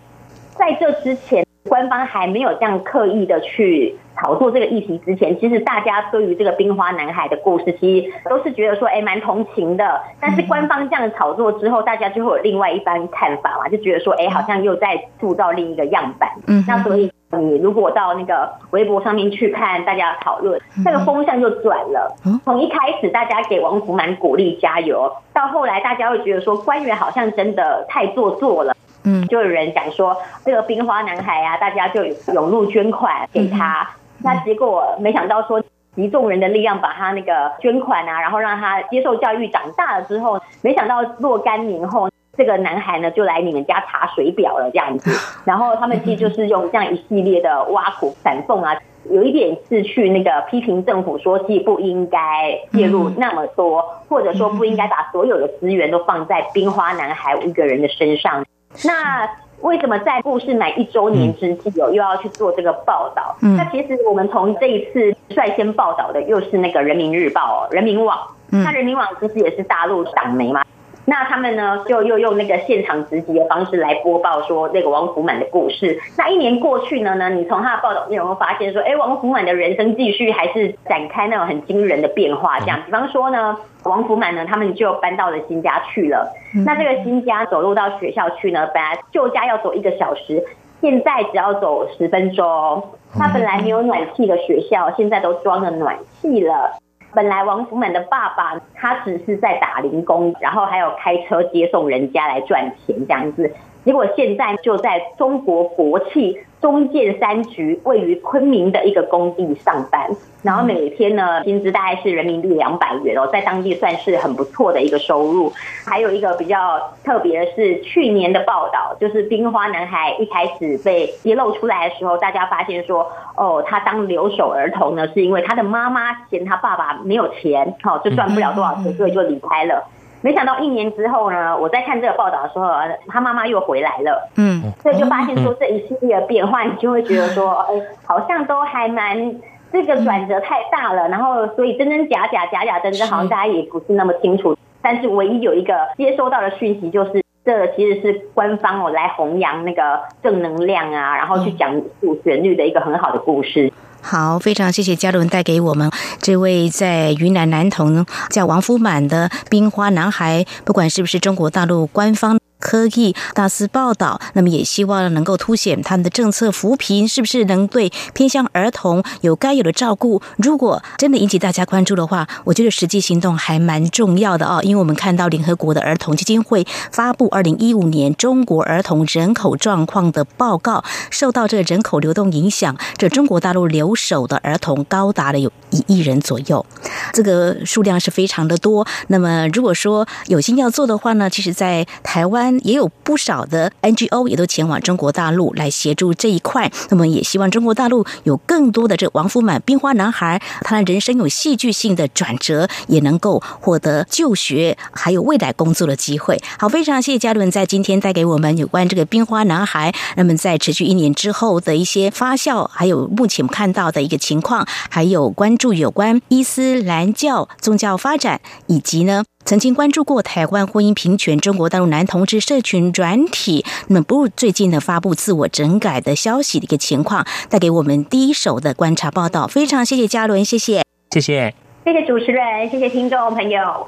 在这之前。官方还没有这样刻意的去炒作这个议题之前，其实大家对于这个冰花男孩的故事，其实都是觉得说，哎，蛮同情的。但是官方这样炒作之后，大家就会有另外一番看法嘛，就觉得说，哎，好像又在塑造另一个样板。嗯，那所以你如果到那个微博上面去看大家讨论，那个风向就转了。从一开始大家给王福满鼓励加油，到后来大家会觉得说，官员好像真的太做作了。嗯，就有人讲说这个冰花男孩啊，大家就涌入捐款给他，那结果没想到说集众人的力量把他那个捐款啊，然后让他接受教育，长大了之后，没想到若干年后，这个男孩呢就来你们家查水表了这样子，然后他们其实就是用这样一系列的挖苦、反讽啊，有一点是去那个批评政府说，其实不应该介入那么多，或者说不应该把所有的资源都放在冰花男孩一个人的身上。那为什么在故事满一周年之际，哦又要去做这个报道？嗯那其实我们从这一次率先报道的，又是那个人民日报、人民网。那人民网其实也是大陆党媒嘛。那他们呢，就又用那个现场直击的方式来播报说那个王福满的故事。那一年过去了呢，你从他的报道内容会发现说，哎，王福满的人生继续还是展开那种很惊人的变化。这样，比方说呢，王福满呢，他们就搬到了新家去了。那这个新家走路到学校去呢，本来旧家要走一个小时，现在只要走十分钟。他本来没有暖气的学校，现在都装了暖气了。本来王福满的爸爸他只是在打零工，然后还有开车接送人家来赚钱这样子，结果现在就在中国国企。中建三局位于昆明的一个工地上班，然后每天呢薪资大概是人民币两百元哦，在当地算是很不错的一个收入。还有一个比较特别的是，去年的报道就是冰花男孩一开始被揭露出来的时候，大家发现说，哦，他当留守儿童呢，是因为他的妈妈嫌他爸爸没有钱，好就赚不了多少钱，所以就离开了。没想到一年之后呢，我在看这个报道的时候，他妈妈又回来了。嗯，所以就发现说这一系列的变化，你就会觉得说，哎，好像都还蛮这个转折太大了。然后，所以真真假假，假假真真，好像大家也不是那么清楚。但是唯一有一个接收到的讯息，就是这其实是官方哦来弘扬那个正能量啊，然后去讲述旋律的一个很好的故事。
好，非常谢谢嘉伦带给我们这位在云南南童叫王福满的冰花男孩，不管是不是中国大陆官方。刻意大肆报道，那么也希望能够凸显他们的政策扶贫是不是能对偏向儿童有该有的照顾。如果真的引起大家关注的话，我觉得实际行动还蛮重要的哦。因为我们看到联合国的儿童基金会发布二零一五年中国儿童人口状况的报告，受到这人口流动影响，这中国大陆留守的儿童高达了有一亿人左右，这个数量是非常的多。那么如果说有心要做的话呢，其实，在台湾。也有不少的 NGO 也都前往中国大陆来协助这一块，那么也希望中国大陆有更多的这王福满冰花男孩，他的人生有戏剧性的转折，也能够获得就学还有未来工作的机会。好，非常谢谢嘉伦在今天带给我们有关这个冰花男孩，那么在持续一年之后的一些发酵，还有目前看到的一个情况，还有关注有关伊斯兰教宗教发展，以及呢。曾经关注过台湾婚姻平权、中国大陆男同志社群转体，那么不最近呢发布自我整改的消息的一个情况，带给我们第一手的观察报道。非常谢谢嘉伦，谢谢，
谢谢，
谢谢主持人，谢谢听众朋友。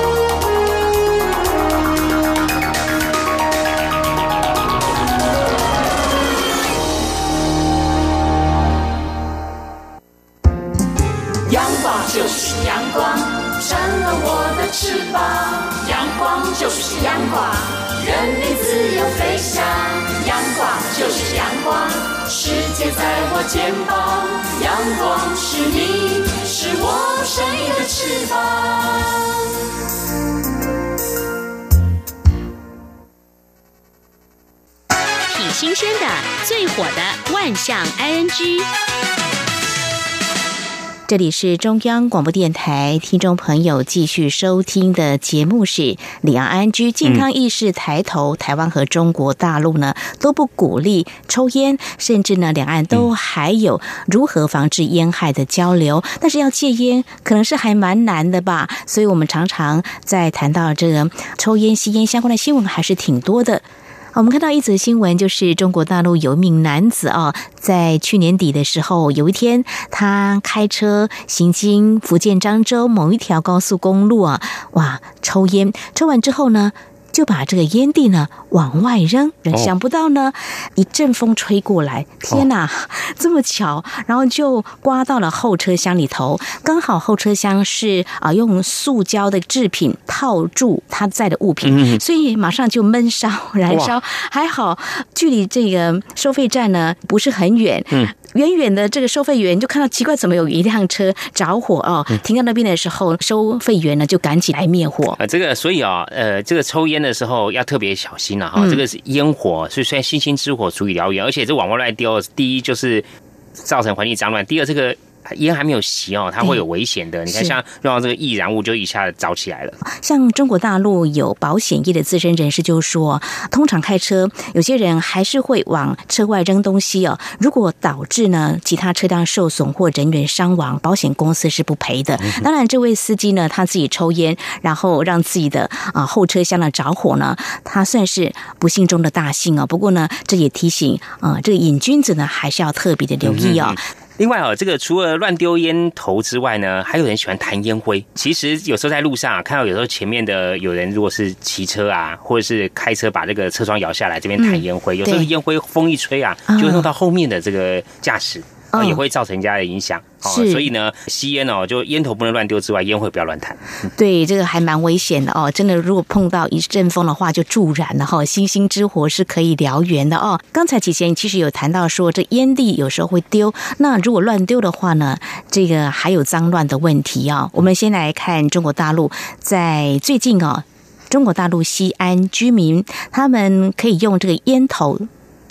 就是阳光，扇了我的翅膀。阳光就是阳光，任你自由飞翔。阳光就是阳光，世界在我肩膀。阳光是你，是我生命的翅
膀。挺新鲜的，最火的万象 ING。
这里是中央广播电台，听众朋友继续收听的节目是《李安居健康意识抬头》。台湾和中国大陆呢都不鼓励抽烟，甚至呢两岸都还有如何防治烟害的交流。但是要戒烟，可能是还蛮难的吧。所以我们常常在谈到这个抽烟、吸烟相关的新闻，还是挺多的。我们看到一则新闻，就是中国大陆有一名男子啊，在去年底的时候，有一天他开车行经福建漳州某一条高速公路啊，哇，抽烟，抽完之后呢，就把这个烟蒂呢往外扔，想不到呢，一阵风吹过来，天哪，这么巧，然后就刮到了后车厢里头，刚好后车厢是啊用塑胶的制品套住他在的物品，所以马上就闷烧燃烧，还好距离这个收费站呢不是很远，嗯。远远的这个收费员就看到奇怪，怎么有一辆车着火哦？停在那边的时候，收费员呢就赶紧来灭火。
啊，这个所以啊，呃，这个抽烟的时候要特别小心了哈。这个是烟火，所以虽然星星之火足以燎原，而且这往外乱丢，第一就是造成环境脏乱，第二这个。烟还没有熄哦，它会有危险的。你看，像用到这个易燃物，就一下子着起来了。
像中国大陆有保险业的资深人士就说，通常开车，有些人还是会往车外扔东西哦。如果导致呢其他车辆受损或人员伤亡，保险公司是不赔的。当然，这位司机呢，他自己抽烟，然后让自己的啊后车厢呢着火呢，他算是不幸中的大幸哦。不过呢，这也提醒啊，这个瘾君子呢，还是要特别的留意哦。
另外啊，这个除了乱丢烟头之外呢，还有人喜欢弹烟灰。其实有时候在路上啊，看到有时候前面的有人如果是骑车啊，或者是开车把这个车窗摇下来，这边弹烟灰，有时候烟灰风一吹啊，就会弄到后面的这个驾驶。啊，也会造成人家的影响。是，所以呢，吸烟哦，就烟头不能乱丢之外，烟灰不要乱弹。
对，这个还蛮危险的哦。真的，如果碰到一阵风的话，就助燃了哈。星星之火是可以燎原的哦。刚才启贤其实有谈到说，这烟蒂有时候会丢，那如果乱丢的话呢，这个还有脏乱的问题啊。我们先来看中国大陆，在最近哦，中国大陆西安居民他们可以用这个烟头。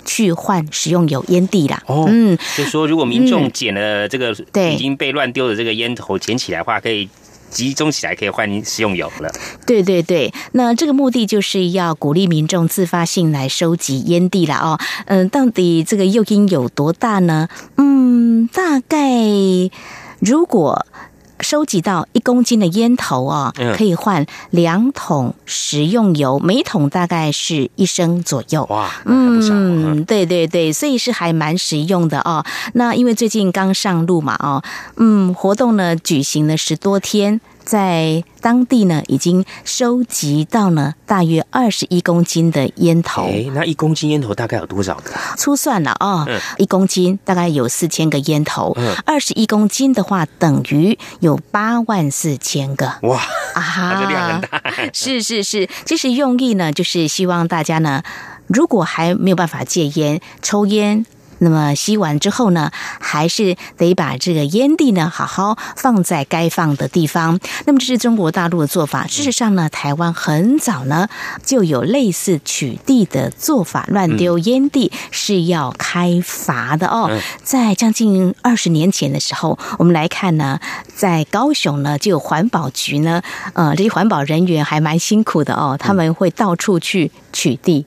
去换使用油烟蒂啦。
哦，嗯，就说如果民众捡了这个已经被乱丢的这个烟头捡起来的话，可以集中起来，可以换食用油了。
对对对，那这个目的就是要鼓励民众自发性来收集烟蒂了。哦。嗯，到底这个诱因有多大呢？嗯，大概如果。收集到一公斤的烟头啊，可以换两桶食用油，每桶大概是一升左右。
哇，嗯，
对对对，所以是还蛮实用的哦。那因为最近刚上路嘛，哦，嗯，活动呢举行了十多天。在当地呢，已经收集到呢大约二十一公斤的烟头。
哎，那一公斤烟头大概有多少呢？
粗算了啊，一公斤大概有四千个烟头。嗯，二十一公斤的话，等于有八万四千个。
哇，啊，这量很大。
是是是，其实用意呢，就是希望大家呢，如果还没有办法戒烟，抽烟。那么吸完之后呢，还是得把这个烟蒂呢好好放在该放的地方。那么这是中国大陆的做法。事实上呢，台湾很早呢就有类似取缔的做法，乱丢烟蒂是要开罚的哦。在将近二十年前的时候，我们来看呢，在高雄呢就有环保局呢，呃，这些环保人员还蛮辛苦的哦，他们会到处去取缔。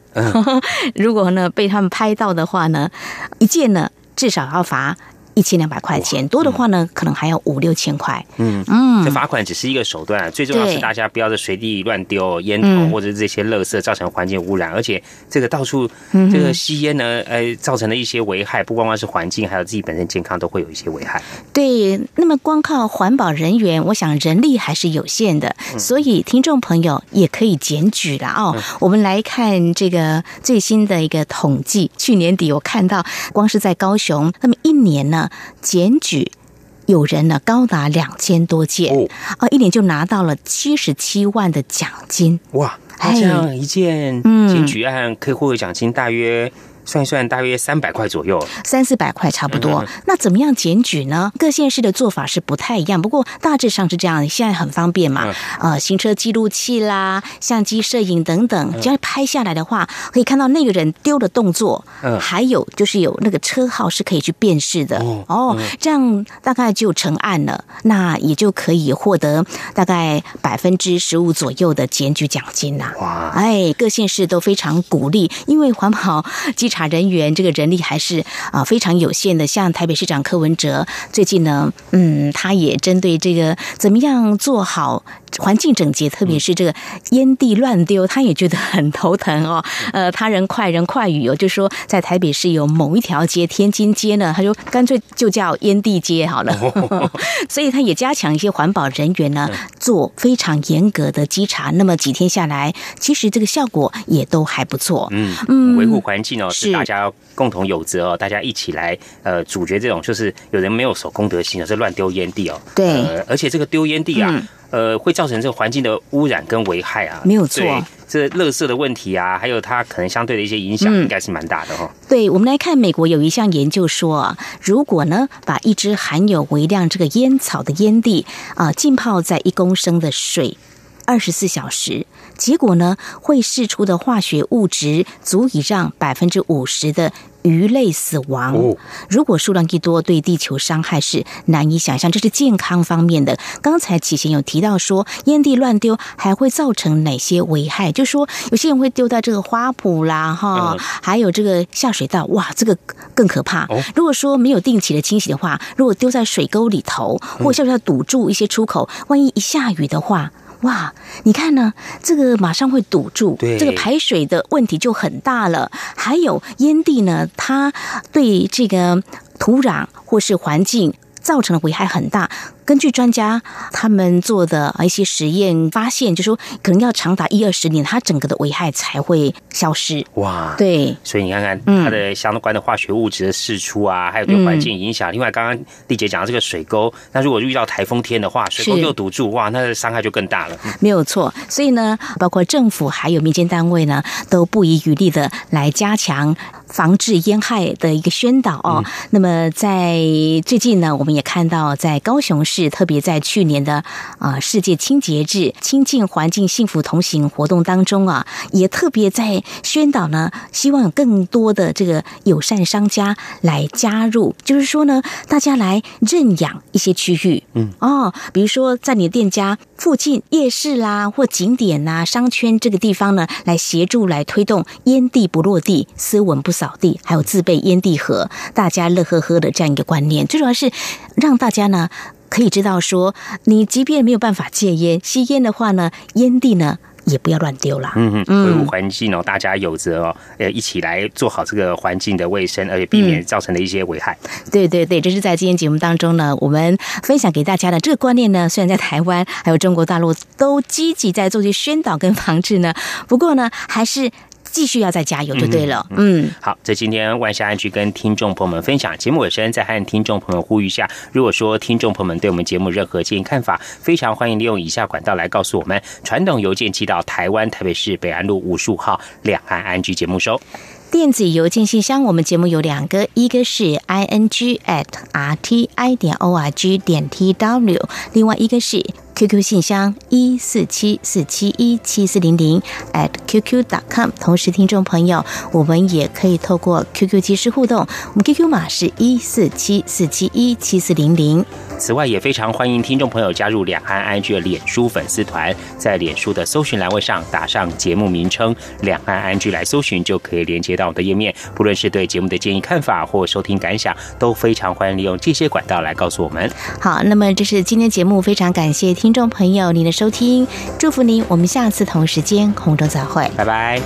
如果呢被他们拍到的话呢，一件呢至少要罚。一千两百块钱，多的话呢，可能还要五六千块。
嗯嗯，这罚款只是一个手段，最重要是大家不要在随地乱丢烟头或者这些垃圾，造成环境污染。而且这个到处这个吸烟呢，呃，造成的一些危害，不光光是环境，还有自己本身健康都会有一些危害。
对，那么光靠环保人员，我想人力还是有限的，所以听众朋友也可以检举了哦。我们来看这个最新的一个统计，去年底我看到，光是在高雄，那么一年呢。检举有人呢，高达两千多件啊，一年就拿到了七十七万的奖金
哇！这样一件检举案可以获得奖金大约。算一算，大约三百块左右，
三四百块差不多。那怎么样检举呢？各县市的做法是不太一样，不过大致上是这样。现在很方便嘛，呃，行车记录器啦、相机摄影等等，只要拍下来的话，可以看到那个人丢的动作，还有就是有那个车号是可以去辨识的。哦，这样大概就成案了，那也就可以获得大概百分之十五左右的检举奖金呐。哇，哎，各县市都非常鼓励，因为环保机。查人员这个人力还是啊非常有限的，像台北市长柯文哲最近呢，嗯，他也针对这个怎么样做好环境整洁，特别是这个烟蒂乱丢，他也觉得很头疼哦。呃，他人快人快语哦，就说在台北市有某一条街天津街呢，他就干脆就叫烟蒂街好了。所以他也加强一些环保人员呢，做非常严格的稽查。那么几天下来，其实这个效果也都还不错。
嗯嗯，维护环境哦。是大家要共同有责哦，大家一起来呃，阻绝这种就是有人没有守公德心啊，是乱丢烟蒂哦。
对，
而且这个丢烟蒂啊，呃，会造成这个环境的污染跟危害啊。
没有错，
这垃圾的问题啊，还有它可能相对的一些影响，应该是蛮大的哈。
对，我们来看美国有一项研究说啊，如果呢把一支含有微量这个烟草的烟蒂啊浸泡在一公升的水二十四小时。结果呢，会释出的化学物质足以让百分之五十的鱼类死亡。如果数量一多，对地球伤害是难以想象。这是健康方面的。刚才启贤有提到说，烟蒂乱丢还会造成哪些危害？就说有些人会丢在这个花圃啦，哈，还有这个下水道，哇，这个更可怕。如果说没有定期的清洗的话，如果丢在水沟里头，或下水道堵住一些出口，万一一下雨的话。哇，你看呢？这个马上会堵住，这个排水的问题就很大了。还有烟蒂呢，它对这个土壤或是环境造成的危害很大。根据专家他们做的一些实验发现，就说可能要长达一二十年，它整个的危害才会消失。哇，对，
所以你看看它的相关的化学物质的释出啊，还有对环境影响。另外，刚刚丽姐讲的这个水沟，那如果遇到台风天的话，水沟又堵住，哇，那伤害就更大了。
没有错，所以呢，包括政府还有民间单位呢，都不遗余力的来加强防治烟害的一个宣导哦。那么在最近呢，我们也看到在高雄市。是特别在去年的啊世界清洁日、亲近环境、幸福同行活动当中啊，也特别在宣导呢，希望有更多的这个友善商家来加入，就是说呢，大家来认养一些区域，嗯哦，比如说在你的店家附近夜市啦或景点呐、商圈这个地方呢，来协助来推动烟蒂不落地、斯文不扫地，还有自备烟蒂盒，大家乐呵呵的这样一个观念，最主要是让大家呢。可以知道说，你即便没有办法戒烟，吸烟的话呢，烟蒂呢也不要乱丢啦。
嗯嗯，维护环境哦，大家有责哦，呃，一起来做好这个环境的卫生，而且避免造成的一些危害。
对对对，这是在今天节目当中呢，我们分享给大家的这个观念呢，虽然在台湾还有中国大陆都积极在做些宣导跟防治呢，不过呢，还是。继续要再加油就对了，嗯，
好，在今天万象安居跟听众朋友们分享节目尾声，再和听众朋友呼吁一下，如果说听众朋友们对我们节目任何建议看法，非常欢迎利用以下管道来告诉我们：传统邮件寄到台湾台北市北安路五十五号两岸安居节目收。
电子邮件信箱，我们节目有两个，一个是 i n g at r t i 点 o r g 点 t w，另外一个是。QQ 信箱一四七四七一七四零零 at qq.com。同时，听众朋友，我们也可以透过 QQ 即时互动，我们 QQ 码是一四七四七一七四零零。
此外，也非常欢迎听众朋友加入两岸 I G 的脸书粉丝团，在脸书的搜寻栏位上打上节目名称“两岸 I G” 来搜寻，就可以连接到我们的页面。不论是对节目的建议、看法或收听感想，都非常欢迎利用这些管道来告诉我们。
好，那么这是今天节目，非常感谢。听众朋友，您的收听，祝福您，我们下次同时间空中再会，
拜拜。